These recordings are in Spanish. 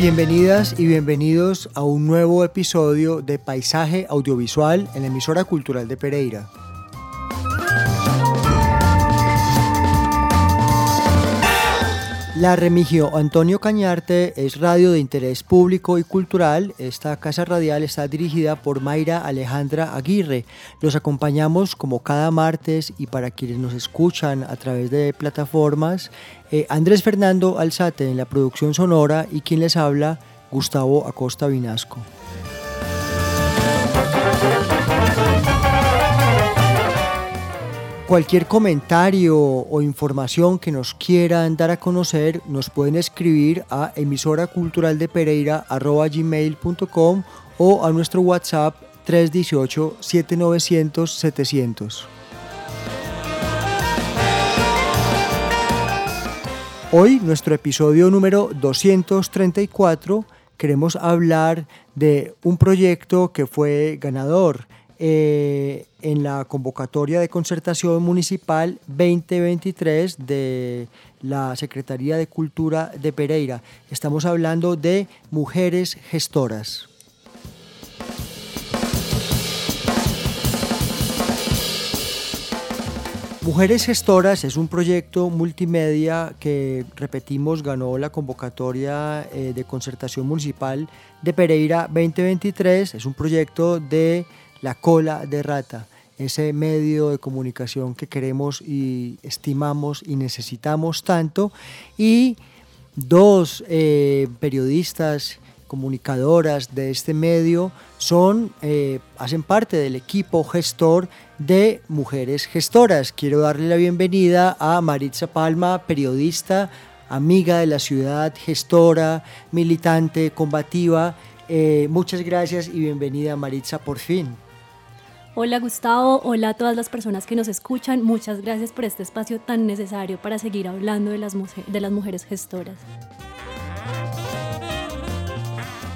Bienvenidas y bienvenidos a un nuevo episodio de Paisaje Audiovisual en la emisora cultural de Pereira. La Remigio Antonio Cañarte es radio de interés público y cultural. Esta casa radial está dirigida por Mayra Alejandra Aguirre. Los acompañamos como cada martes y para quienes nos escuchan a través de plataformas, eh, Andrés Fernando Alzate en la producción sonora y quien les habla, Gustavo Acosta Vinasco. Cualquier comentario o información que nos quieran dar a conocer nos pueden escribir a emisora cultural de pereira.gmail.com o a nuestro WhatsApp 318 7900 700. Hoy, nuestro episodio número 234, queremos hablar de un proyecto que fue ganador eh, en la convocatoria de concertación municipal 2023 de la Secretaría de Cultura de Pereira. Estamos hablando de mujeres gestoras. Mujeres Gestoras es un proyecto multimedia que, repetimos, ganó la convocatoria eh, de concertación municipal de Pereira 2023. Es un proyecto de la cola de rata, ese medio de comunicación que queremos y estimamos y necesitamos tanto. Y dos eh, periodistas, comunicadoras de este medio son, eh, hacen parte del equipo gestor de Mujeres Gestoras. Quiero darle la bienvenida a Maritza Palma, periodista, amiga de la ciudad, gestora, militante, combativa. Eh, muchas gracias y bienvenida Maritza por fin. Hola Gustavo, hola a todas las personas que nos escuchan. Muchas gracias por este espacio tan necesario para seguir hablando de las, mujeres gestoras.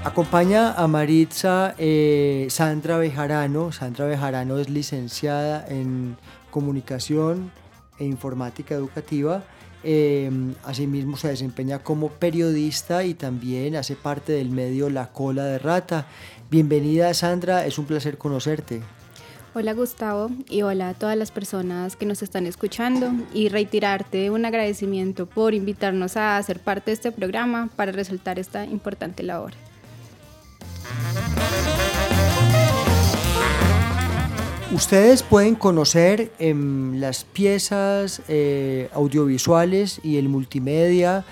Acompaña a Maritza eh, Sandra Bejarano. Sandra Bejarano es licenciada en comunicación e informática educativa. Eh, asimismo se desempeña como periodista y también hace parte del medio La Cola de Rata. Bienvenida Sandra, es un placer conocerte. Hola Gustavo y hola a todas las personas que nos están escuchando y reiterarte un agradecimiento por invitarnos a ser parte de este programa para resaltar esta importante labor. Ustedes pueden conocer em, las piezas eh, audiovisuales y el multimedia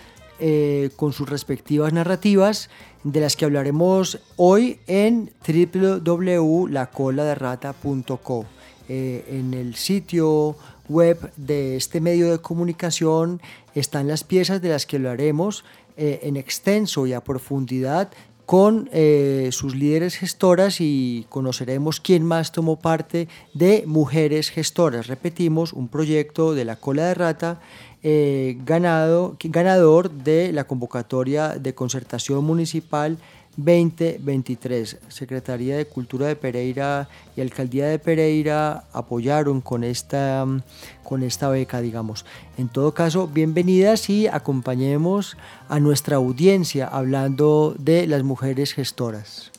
eh, con sus respectivas narrativas de las que hablaremos hoy en www.lacoladerrata.co. Eh, en el sitio web de este medio de comunicación están las piezas de las que hablaremos eh, en extenso y a profundidad con sus líderes gestoras y conoceremos quién más tomó parte de Mujeres Gestoras. Repetimos, un proyecto de la cola de rata eh, ganado, ganador de la convocatoria de concertación municipal 2023. Secretaría de Cultura de Pereira y Alcaldía de Pereira apoyaron con esta, con esta beca, digamos. En todo caso, bienvenidas y acompañemos a nuestra audiencia hablando de las mujeres gestoras.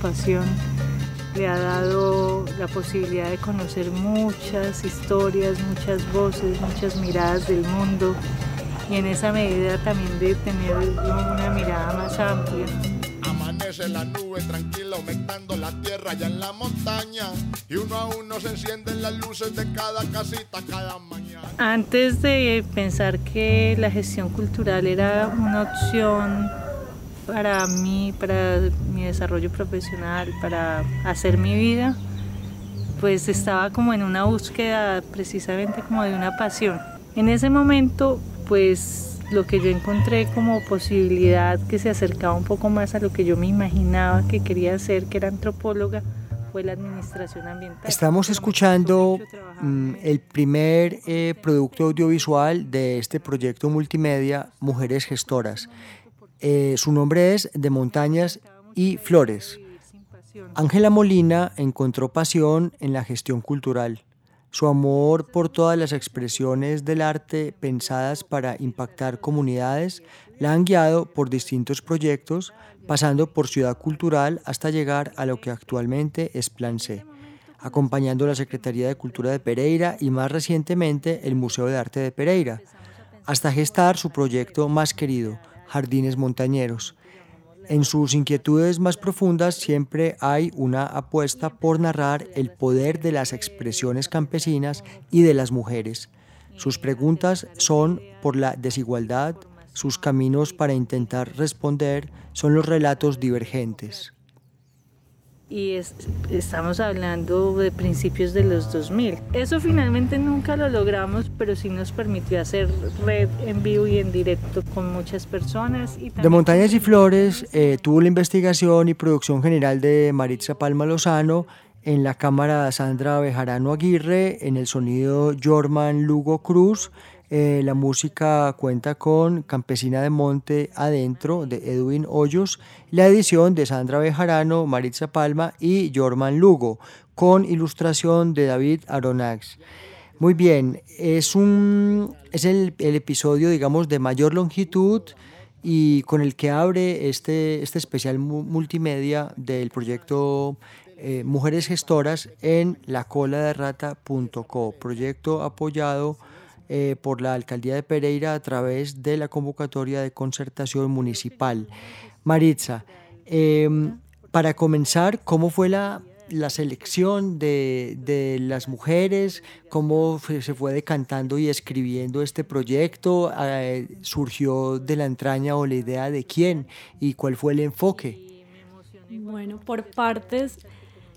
Pasión, le ha dado la posibilidad de conocer muchas historias, muchas voces, muchas miradas del mundo y en esa medida también de tener una mirada más amplia. Amanece la nube tranquila aumentando la tierra ya en la montaña y uno a uno se encienden las luces de cada casita cada mañana. Antes de pensar que la gestión cultural era una opción para mí, para mi desarrollo profesional, para hacer mi vida, pues estaba como en una búsqueda precisamente como de una pasión. En ese momento pues lo que yo encontré como posibilidad que se acercaba un poco más a lo que yo me imaginaba que quería hacer, que era antropóloga, fue la administración ambiental. Estamos escuchando mm, el primer eh, producto audiovisual de este proyecto multimedia Mujeres Gestoras. Eh, su nombre es De Montañas y Flores. Ángela Molina encontró pasión en la gestión cultural. Su amor por todas las expresiones del arte pensadas para impactar comunidades la han guiado por distintos proyectos, pasando por Ciudad Cultural hasta llegar a lo que actualmente es Plan C, acompañando la Secretaría de Cultura de Pereira y más recientemente el Museo de Arte de Pereira, hasta gestar su proyecto más querido, Jardines Montañeros, en sus inquietudes más profundas siempre hay una apuesta por narrar el poder de las expresiones campesinas y de las mujeres. Sus preguntas son por la desigualdad, sus caminos para intentar responder son los relatos divergentes y estamos hablando de principios de los 2000. Eso finalmente nunca lo logramos, pero sí nos permitió hacer red en vivo y en directo con muchas personas. de Montañas y Flores eh, tuvo la investigación y producción general de Maritza Palma Lozano, en la cámara Sandra Bejarano Aguirre, en el sonido Jorman Lugo Cruz, eh, la música cuenta con Campesina de Monte Adentro de Edwin Hoyos, la edición de Sandra Bejarano, Maritza Palma y Jorman Lugo, con ilustración de David Aronax. Muy bien, es, un, es el, episodio, digamos, de mayor longitud y con el que abre este, este especial multimedia del proyecto eh, Mujeres Gestoras en lacoladerrata.co, proyecto apoyado eh, por la Alcaldía de Pereira a través de la convocatoria de concertación municipal. Maritza, em, para comenzar, ¿cómo fue la, la selección de, de, las mujeres? ¿Cómo se fue decantando y escribiendo este proyecto? Eh, ¿Surgió de la entraña o la idea de quién? ¿Y cuál fue el enfoque? Bueno, por partes,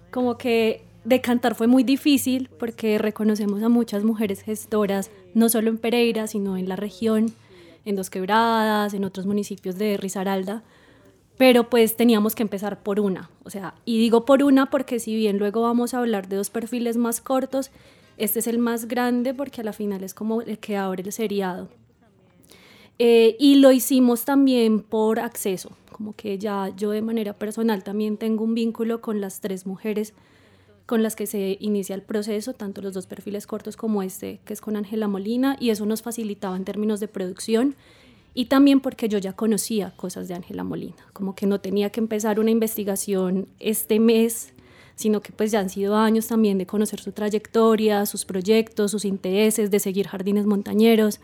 como que de cantar fue muy difícil porque reconocemos a muchas mujeres gestoras, no solo en Pereira, sino en la región, en Dos Quebradas, en otros municipios de Risaralda, pero pues teníamos que empezar por una, o sea, y digo por una porque si bien luego vamos a hablar de dos perfiles más cortos, este es el más grande porque a la final es como el que abre el seriado. Eh, y lo hicimos también por acceso, como que ya yo de manera personal también tengo un vínculo con las tres mujeres con las que se inicia el proceso, tanto los dos perfiles cortos como este, que es con Ángela Molina, y eso nos facilitaba en términos de producción y también porque yo ya conocía cosas de Ángela Molina, como que no tenía que empezar una investigación este mes, sino que pues ya han sido años también de conocer su trayectoria, sus proyectos, sus intereses, de seguir jardines montañeros.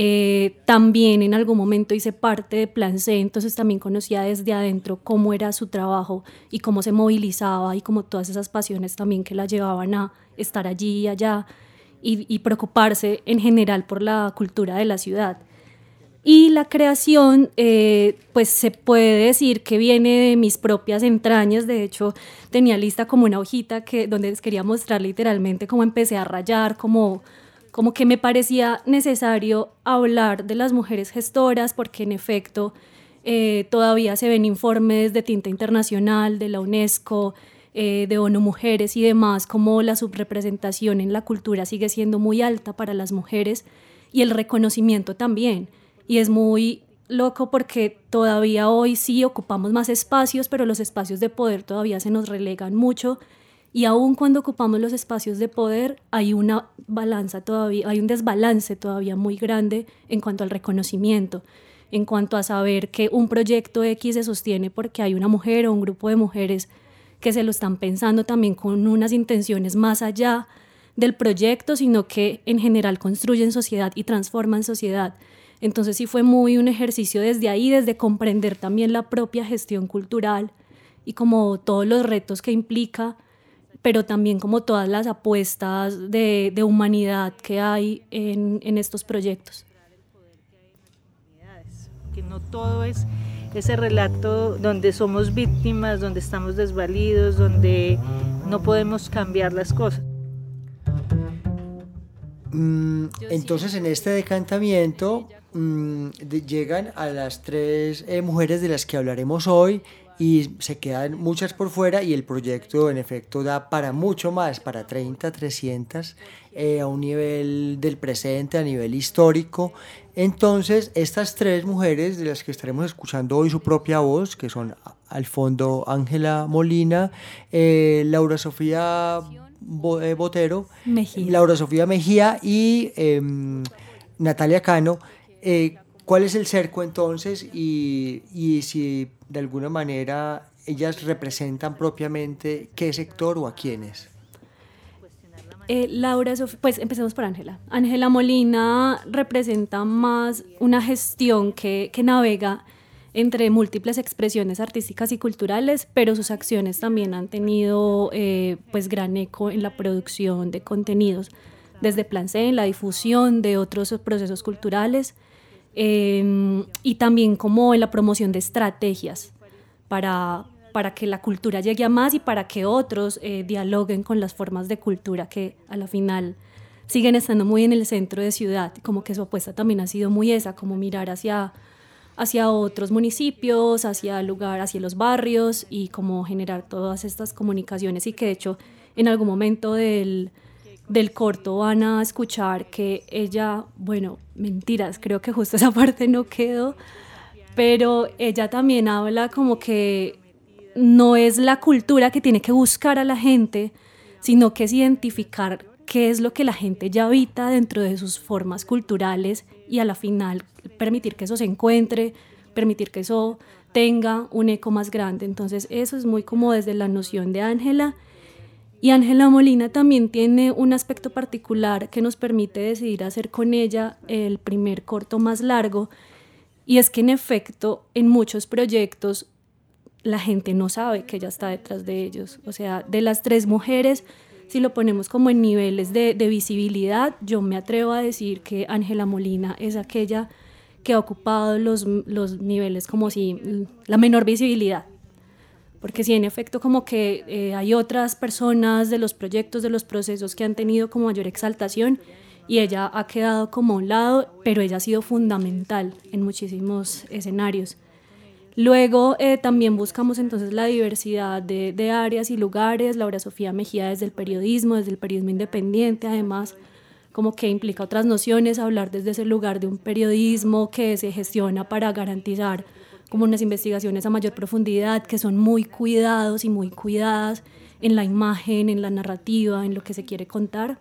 Eh, también en algún momento hice parte de Plan C, entonces también conocía desde adentro cómo era su trabajo y cómo se movilizaba y como todas esas pasiones también que la llevaban a estar allí y allá y, preocuparse en general por la cultura de la ciudad. Y la creación, eh, pues se puede decir que viene de mis propias entrañas. De hecho, tenía lista como una hojita que, donde les quería mostrar literalmente cómo empecé a rayar, como como que me parecía necesario hablar de las mujeres gestoras porque en efecto eh, todavía se ven informes de tinta internacional, de la UNESCO, eh, de ONU Mujeres y demás, como la subrepresentación en la cultura sigue siendo muy alta para las mujeres y el reconocimiento también. Y es muy loco porque todavía hoy sí ocupamos más espacios, pero los espacios de poder todavía se nos relegan mucho y aun cuando ocupamos los espacios de poder, hay una balanza todavía, hay un desbalance todavía muy grande en cuanto al reconocimiento. en cuanto a saber que un proyecto X se sostiene porque hay una mujer o un grupo de mujeres que se lo están pensando también con unas intenciones más allá del proyecto, sino que en general construyen sociedad y transforman sociedad. Entonces sí fue muy un ejercicio desde ahí, desde comprender también la propia gestión cultural y como todos los retos que implica, pero también como todas las apuestas de, de humanidad que hay en, en estos proyectos. Que no todo es ese relato donde somos víctimas, donde estamos desvalidos, donde no podemos cambiar las cosas. Mm, entonces en este decantamiento mm, llegan a las tres eh, mujeres de las que hablaremos hoy y se quedan muchas por fuera y el proyecto en efecto da para mucho más, para 30, 300, eh, a un nivel del presente, a nivel histórico. Entonces, estas tres mujeres de las que estaremos escuchando hoy su propia voz, que son al fondo Ángela Molina, eh, Laura Sofía eh, Botero, Laura Sofía Mejía y em, Natalia Cano. ¿Cuál es el cerco entonces y, y si de alguna manera ellas representan propiamente qué sector o a quiénes? Eh, Laura, pues empecemos por Ángela. Ángela Molina representa más una gestión que, que, navega entre múltiples expresiones artísticas y culturales, pero sus acciones también han tenido eh, pues gran eco en la producción de contenidos, desde plan C, en la difusión de otros procesos culturales, Em, y también como en la promoción de estrategias para, para que la cultura llegue a más y para que otros eh, dialoguen con las formas de cultura que a la final siguen estando muy en el centro de ciudad, como que su apuesta también ha sido muy esa, como mirar hacia, hacia otros municipios, hacia lugar, hacia los barrios y como generar todas estas comunicaciones y que de hecho en algún momento del, del corto van a escuchar que ella, bueno, mentiras, creo que justo esa parte no quedó, pero ella también habla como que no es la cultura que tiene que buscar a la gente, sino que es identificar qué es lo que la gente ya habita dentro de sus formas culturales y a la final permitir que eso se encuentre, permitir que eso tenga un eco más grande. Entonces eso es muy como desde la noción de Ángela y Ángela Molina también tiene un aspecto particular que nos permite decidir hacer con ella el primer corto más largo, y es que en efecto en muchos proyectos la gente no sabe que ella está detrás de ellos. O sea, de las tres mujeres, si lo ponemos como en niveles de, visibilidad, yo me atrevo a decir que Ángela Molina es aquella que ha ocupado los, los niveles como si la menor visibilidad porque sí, en efecto, como que eh, hay otras personas de los proyectos, de los procesos que han tenido como mayor exaltación y ella ha quedado como a un lado, pero ella ha sido fundamental en muchísimos escenarios. Luego eh, también buscamos entonces la diversidad de, de, áreas y lugares. Laura Sofía Mejía desde el periodismo, desde el periodismo independiente, además como que implica otras nociones, hablar desde ese lugar de un periodismo que se gestiona para garantizar como unas investigaciones a mayor profundidad que son muy cuidados y muy cuidadas en la imagen, en la narrativa, en lo que se quiere contar.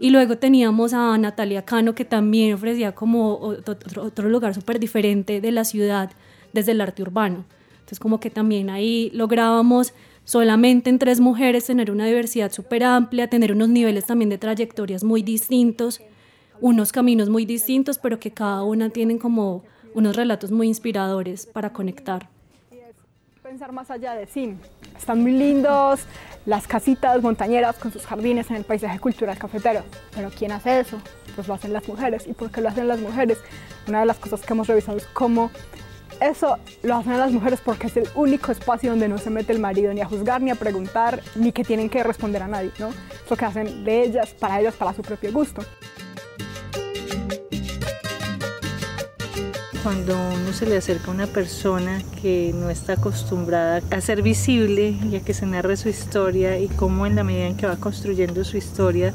Y luego teníamos a Natalia Cano que también ofrecía como otro, otro lugar súper diferente de la ciudad desde el arte urbano. Entonces como que también ahí lográbamos solamente en tres mujeres tener una diversidad súper amplia, tener unos niveles también de trayectorias muy distintos, unos caminos muy distintos, pero que cada una tienen como unos relatos muy inspiradores para conectar. Pensar más allá de sí. Están muy lindos las casitas montañeras con sus jardines en el paisaje cultural cafetero. Pero ¿quién hace eso? Pues lo hacen las mujeres. ¿Y por qué lo hacen las mujeres? Una de las cosas que hemos revisado es cómo eso lo hacen las mujeres porque es el único espacio donde no se mete el marido ni a juzgar, ni a preguntar, ni que tienen que responder a nadie, ¿no? Es que hacen de ellas, para ellas, para su propio gusto. Cuando uno se le acerca a una persona que no está acostumbrada a ser visible y a que se narre su historia y cómo en la medida en que va construyendo su historia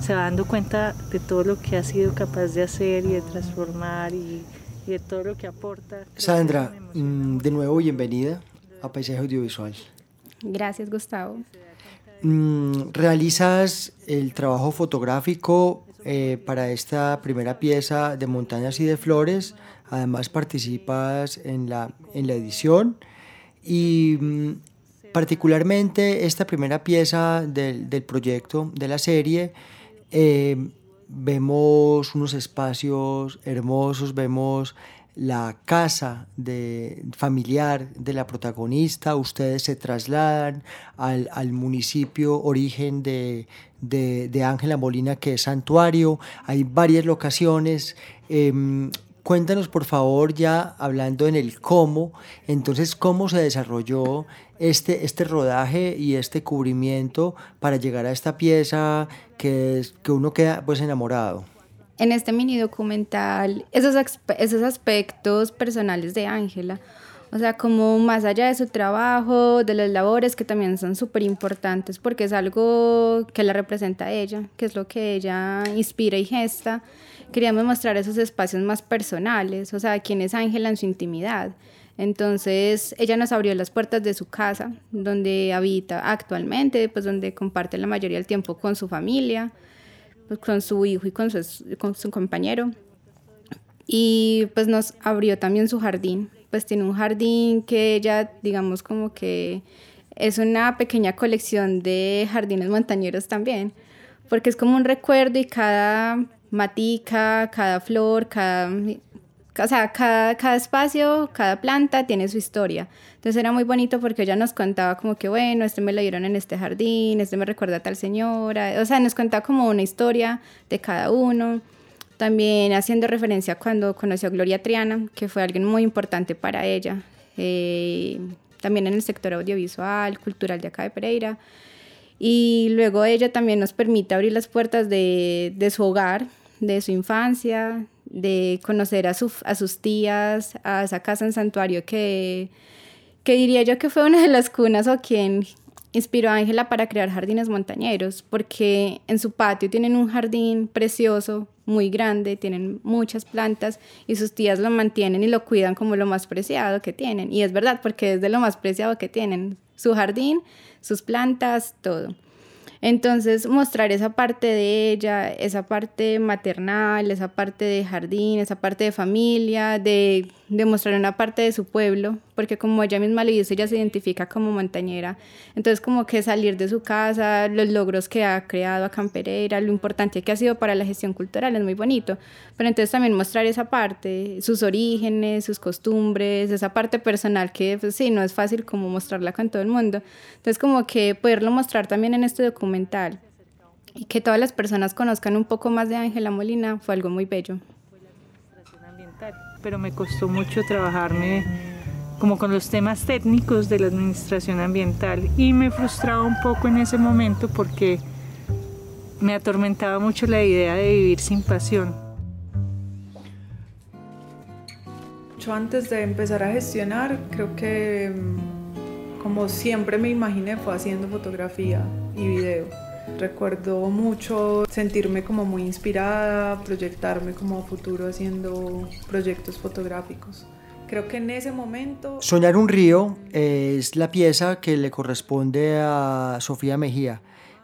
se va dando cuenta de todo lo que ha sido capaz de hacer y de transformar y, de todo lo que aporta. Sandra, mm, de nuevo bienvenida a Paisaje Audiovisual. Gracias, Gustavo. Mm, realizas el trabajo fotográfico eh, para esta primera pieza de Montañas y de Flores además participas en la, en la edición y mm, particularmente esta primera pieza del, del proyecto, de la serie, eh, vemos unos espacios hermosos, vemos la casa de, familiar de la protagonista, ustedes se trasladan al, al municipio origen de, de Ángela Molina, que es santuario, hay varias locaciones. Em, cuéntanos por favor ya hablando en el cómo, entonces cómo se desarrolló este, este rodaje y este cubrimiento para llegar a esta pieza que, que uno queda pues enamorado en este mini documental esos, esos aspectos personales de Ángela. O sea, como más allá de su trabajo, de las labores que también son súper importantes porque es algo que la representa a ella, que es lo que ella inspira y gesta. Queríamos mostrar esos espacios más personales, o sea, quién es Ángela en su intimidad. Entonces, ella nos abrió las puertas de su casa, donde habita actualmente, pues donde comparte la mayoría del tiempo con su familia pues, con su hijo y con su, con su compañero. Y pues nos abrió también su jardín. Pues tiene un jardín que ella, digamos, como que es una pequeña colección de jardines montañeros también, porque es como un recuerdo y cada matica, cada flor, cada o sea, cada, cada, espacio, cada planta tiene su historia. Entonces era muy bonito porque ella nos contaba como que, bueno, este me lo dieron en este jardín, este me recuerda a tal señora. O sea, nos contaba como una historia de cada uno. También haciendo referencia cuando conoció a Gloria Triana, que fue alguien muy importante para ella. Eh, también en el sector audiovisual, cultural de acá de Pereira. Y luego ella también nos permite abrir las puertas de, de su hogar, de su infancia, de conocer a, a sus tías, a esa casa en santuario que, que diría yo que fue una de las cunas o quien inspiró a Ángela para crear jardines montañeros, porque en su patio tienen un jardín precioso, muy grande, tienen muchas plantas y sus tías lo mantienen y lo cuidan como lo más preciado que tienen. Y es verdad, porque es de lo más preciado que tienen, su jardín, sus plantas, todo. Entonces, mostrar esa parte de ella, esa parte maternal, esa parte de jardín, esa parte de familia, de, de mostrar una parte de su pueblo, porque como ella misma le dice, ella se identifica como montañera. Entonces, como que salir de su casa, los logros que ha creado a Campereira, lo importante que ha sido para la gestión cultural, es muy bonito. Pero entonces también mostrar esa parte, sus orígenes, sus costumbres, esa parte personal que, pues sí, no es fácil como mostrarla con todo el mundo. Entonces, como que poderlo mostrar también en este documental y que todas las personas conozcan un poco más de Ángela Molina fue algo muy bello. Pero me costó mucho trabajarme como con los temas técnicos de la administración ambiental y me frustraba un poco en ese momento porque me atormentaba mucho la idea de vivir sin pasión. Yo antes de empezar a gestionar, creo que mm, como siempre me imaginé fue haciendo fotografía y video. Recuerdo mucho sentirme como muy inspirada, proyectarme como futuro haciendo proyectos fotográficos. Creo que en ese momento... Soñar un río es la pieza que le corresponde a Sofía Mejía.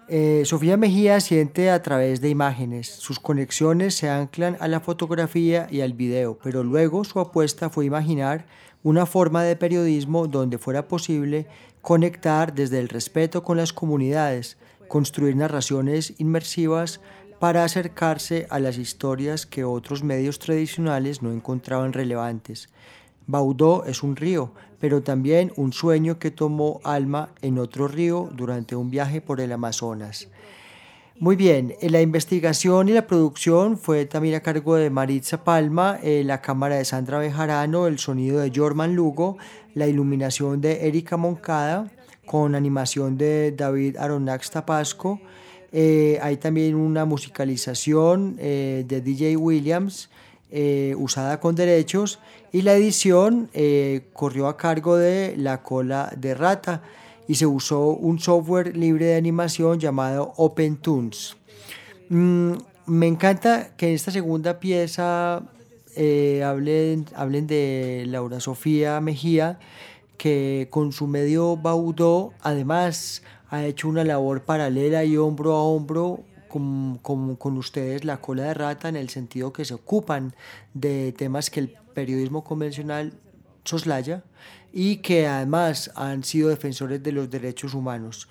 Eh, Sofía Mejía siente a través de imágenes, sus conexiones se anclan a la fotografía y al video, pero luego su apuesta fue imaginar una forma de periodismo donde fuera posible conectar desde el respeto con las comunidades, construir narraciones inmersivas para acercarse a las historias que otros medios tradicionales no encontraban relevantes. Baudó es un río, pero también un sueño que tomó alma en otro río durante un viaje por el Amazonas. Muy bien, la investigación y la producción fue también a cargo de Maritza Palma, eh, la cámara de Sandra Bejarano, el sonido de Jorman Lugo, la iluminación de Erika Moncada, con animación de David Aronax Tapasco. Eh, hay también una musicalización eh, de DJ Williams eh, usada con derechos y la edición corrió a cargo de La Cola de Rata y se usó un software libre de animación llamado OpenTunes. Mm, me encanta que en esta segunda pieza hablen, hablen de Laura Sofía Mejía, que con su medio Baudó además ha hecho una labor paralela y hombro a hombro con, con, ustedes la cola de rata en el sentido que se ocupan de temas que el periodismo convencional soslaya y que además han sido defensores de los derechos humanos.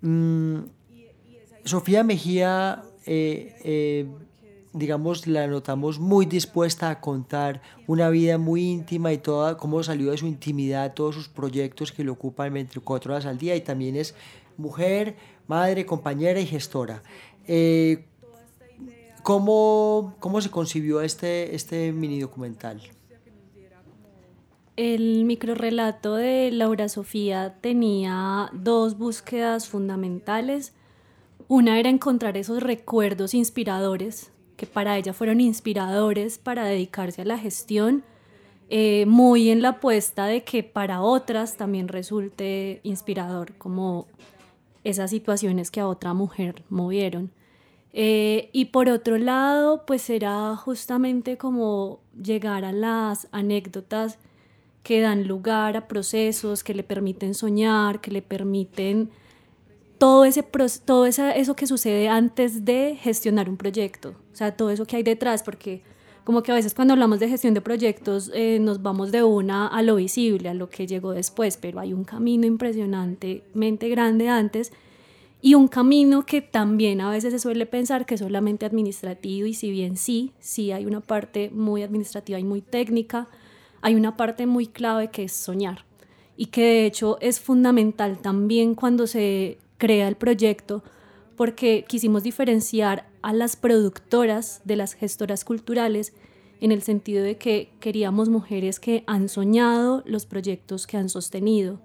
Mm, Sofía Mejía, eh, eh, digamos, la notamos muy dispuesta a contar una vida muy íntima y toda, cómo salió de su intimidad, todos sus proyectos que le ocupan 24 horas al día y también es mujer, madre, compañera y gestora. Eh, ¿cómo, ¿Cómo se concibió este, este mini documental? El microrelato de Laura Sofía tenía dos búsquedas fundamentales. Una era encontrar esos recuerdos inspiradores, que para ella fueron inspiradores para dedicarse a la gestión, eh, muy en la apuesta de que para otras también resulte inspirador, como esas situaciones que a otra mujer movieron. Eh, y por otro lado, pues era justamente como llegar a las anécdotas que dan lugar a procesos, que le permiten soñar, que le permiten todo, ese, todo eso que sucede antes de gestionar un proyecto, o sea, todo eso que hay detrás, porque como que a veces cuando hablamos de gestión de proyectos eh, nos vamos de una a lo visible, a lo que llegó después, pero hay un camino impresionantemente grande antes y un camino que también a veces se suele pensar que es solamente administrativo y si bien sí, sí hay una parte muy administrativa y muy técnica, hay una parte muy clave que es soñar y que de hecho es fundamental también cuando se crea el proyecto porque quisimos diferenciar a las productoras de las gestoras culturales en el sentido de que queríamos mujeres que han soñado los proyectos que han sostenido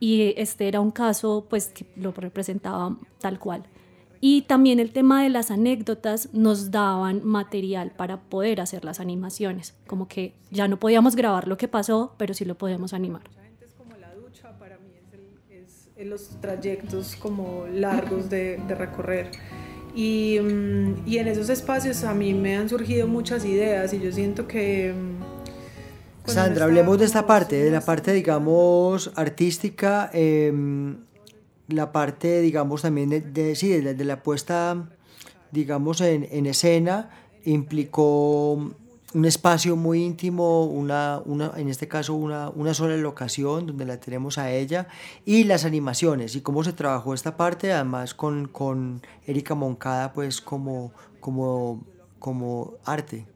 y este era un caso pues que lo representaba tal cual. Y también el tema de las anécdotas nos daban material para poder hacer las animaciones, como que ya no podíamos grabar lo que pasó, pero sí lo podemos animar. como la ducha, para mí los trayectos como largos de, recorrer. Y, mm, y, en esos espacios a mí me han surgido muchas ideas y yo siento que... Mm, Sandra, hablemos de esta parte, de la parte, digamos, artística. Eh, la parte, digamos, también de, de, de, la puesta, digamos, en, en, escena implicó un espacio muy íntimo, una, una, en este caso una, una sola locación donde la tenemos a ella, y las animaciones, y cómo se trabajó esta parte, además con, con Erika Moncada, pues como, como, como arte.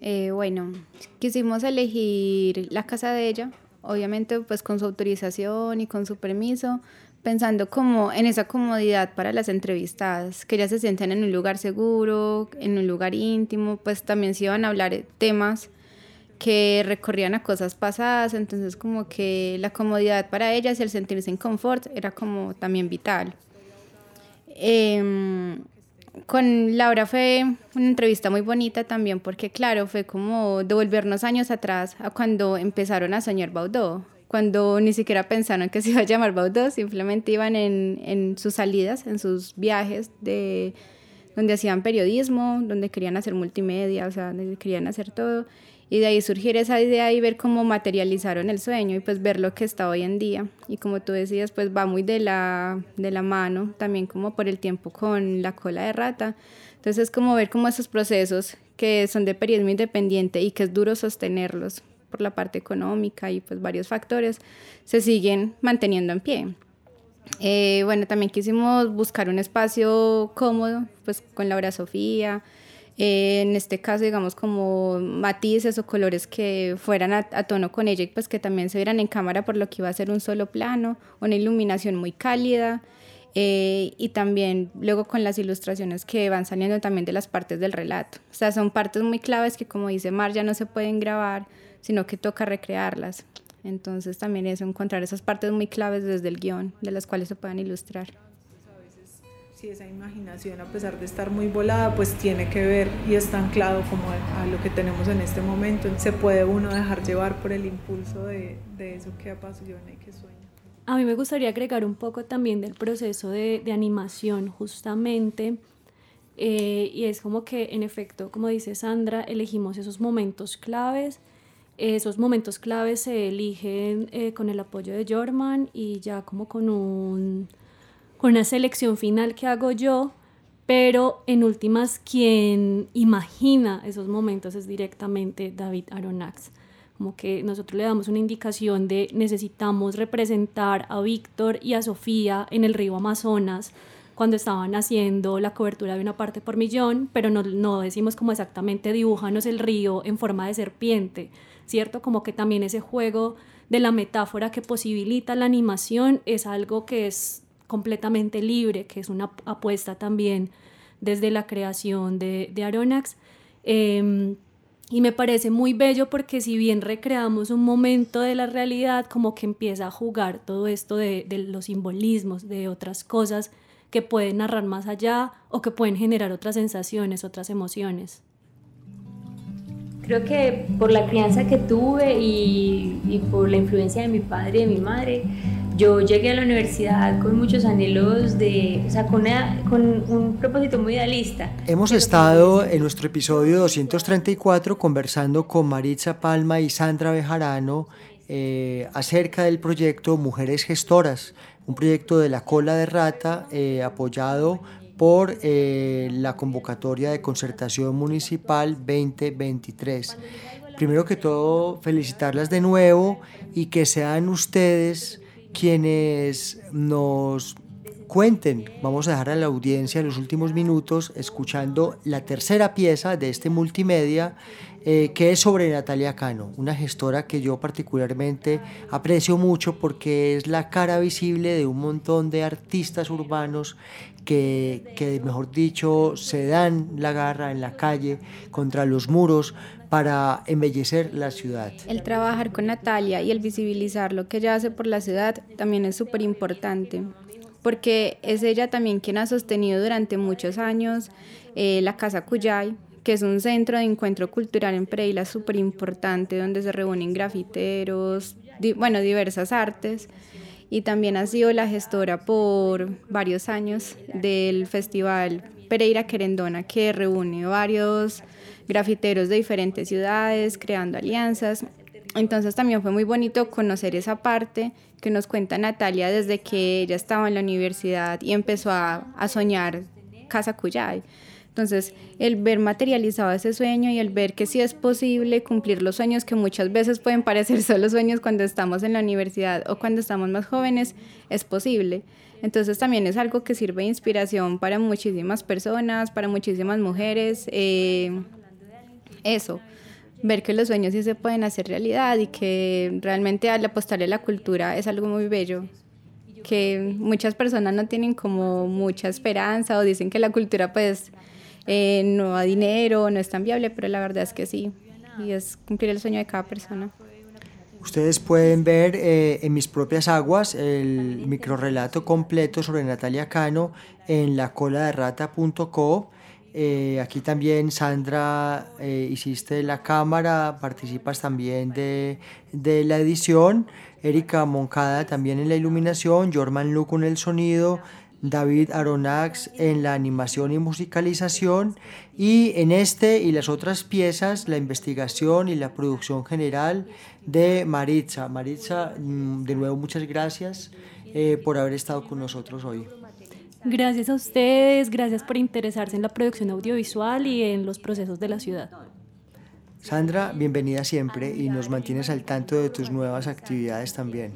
Eh, bueno, quisimos elegir la casa de ella, obviamente pues con su autorización y con su permiso, pensando como en esa comodidad para las entrevistadas, que ya se sienten en un lugar seguro, en un lugar íntimo, pues también se iban a hablar temas que recorrían a cosas pasadas, entonces como que la comodidad para ellas y el sentirse en confort era como también vital. Em, con Laura fue una entrevista muy bonita también porque claro, fue como devolvernos años atrás a cuando empezaron a soñar Baudó cuando ni siquiera pensaron que se iba a llamar Baudot, simplemente iban en, en sus salidas, en sus viajes de donde hacían periodismo, donde querían hacer multimedia, o sea, donde querían hacer todo. Y de ahí surgir esa idea y ver cómo materializaron el sueño y pues ver lo que está hoy en día. Y como tú decías, pues va muy de la, de la mano, también como por el tiempo con la cola de rata. Entonces es como ver cómo esos procesos que son de periodismo independiente y que es duro sostenerlos, por la parte económica y pues varios factores, se siguen manteniendo en pie. Eh, bueno, también quisimos buscar un espacio cómodo, pues con Laura Sofía, eh, en este caso, digamos, como matices o colores que fueran a, tono con ella y pues que también se vieran en cámara por lo que iba a ser un solo plano, una iluminación muy cálida. Eh, y también luego con las ilustraciones que van saliendo también de las partes del relato. O sea, son partes muy claves que como dice Mar ya no se pueden grabar, sino que toca recrearlas. Entonces también es encontrar esas partes muy claves desde el guion, de las cuales se puedan ilustrar. A veces, si esa imaginación, a pesar de estar muy volada, pues tiene que ver y está anclado como a, lo que tenemos en este momento. Se puede uno dejar llevar por el impulso de, de eso que apasiona y que sueña. A mí me gustaría agregar un poco también del proceso de, de animación, justamente. Eh, y es como que, en efecto, como dice Sandra, elegimos esos momentos claves esos momentos claves se eligen eh, con el apoyo de Jorman y ya como con, un, con una selección final que hago yo, pero en últimas quien imagina esos momentos es directamente David Aronax. Como que nosotros le damos una indicación de necesitamos representar a Víctor y a Sofía en el río Amazonas cuando estaban haciendo la cobertura de una parte por millón, pero no, no decimos como exactamente dibújanos el río en forma de serpiente, ¿cierto? Como que también ese juego de la metáfora que posibilita la animación es algo que es completamente libre, que es una apuesta también desde la creación de, de Aronax. Em, y me parece muy bello porque si bien recreamos un momento de la realidad, como que empieza a jugar todo esto de, de los simbolismos, de otras cosas que pueden narrar más allá o que pueden generar otras sensaciones, otras emociones. Creo que por la crianza que tuve y, y por la influencia de mi padre y de mi madre, yo llegué a la universidad con muchos anhelos de, o sea, con, con un propósito muy idealista. Hemos estado en nuestro episodio 234 conversando con Maritza Palma y Sandra Bejarano eh, acerca del proyecto Mujeres Gestoras, un proyecto de la cola de rata eh, apoyado por eh, la convocatoria de concertación municipal 2023. Primero que todo, felicitarlas de nuevo y que sean ustedes quienes nos cuenten, vamos a dejar a la audiencia en los últimos minutos escuchando la tercera pieza de este multimedia eh, que es sobre Natalia Cano, una gestora que yo particularmente aprecio mucho porque es la cara visible de un montón de artistas urbanos que, que, mejor dicho, se dan la garra en la calle contra los muros para embellecer la ciudad. El trabajar con Natalia y el visibilizar lo que ella hace por la ciudad también es súper importante, porque es ella también quien ha sostenido durante muchos años eh, la Casa Cuyay, que es un centro de encuentro cultural en Pereira súper importante, donde se reúnen grafiteros, bueno, diversas artes y también ha sido la gestora por varios años del festival Pereira Querendona, que reúne varios grafiteros de diferentes ciudades, creando alianzas. Entonces también fue muy bonito conocer esa parte que nos cuenta Natalia desde que ella estaba en la universidad y empezó a, soñar Casa Cuyay. Entonces, el ver materializado ese sueño y el ver que sí es posible cumplir los sueños que muchas veces pueden parecer solo sueños cuando estamos en la universidad o cuando estamos más jóvenes, es posible. Entonces también es algo que sirve de inspiración para muchísimas personas, para muchísimas mujeres. Eh, eso, ver que los sueños sí se pueden hacer realidad y que realmente al apostarle a la cultura es algo muy bello que muchas personas no tienen como mucha esperanza o dicen que la cultura pues eh, no da dinero, no es tan viable, pero la verdad es que sí, y es cumplir el sueño de cada persona. Ustedes pueden ver eh, en mis propias aguas el microrelato completo sobre Natalia Cano en lacoladerrata.co. Eh, aquí también, Sandra, eh, hiciste la cámara, participas también de, de, la edición. Erika Moncada también en la iluminación, Jorman Luco en el sonido, David Aronax en la animación y musicalización y en este y las otras piezas la investigación y la producción general de Maritza. Maritza, mm, de nuevo muchas gracias eh, por haber estado con nosotros hoy. Gracias a ustedes, gracias por interesarse en la producción audiovisual y en los procesos de la ciudad. Sandra, bienvenida siempre y nos mantienes al tanto de tus nuevas actividades también.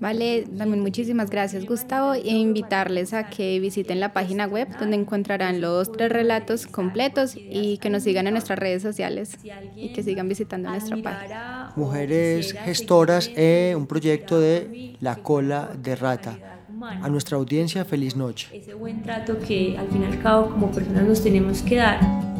Vale, también muchísimas gracias Gustavo e invitarles a que visiten la página web donde encontrarán los tres relatos completos y que nos sigan en nuestras redes sociales y que sigan visitando nuestra página. Mujeres gestoras, eh, un proyecto de La Cola de Rata. A nuestra audiencia, feliz noche. Ese buen trato que al fin y al cabo como personas nos tenemos que dar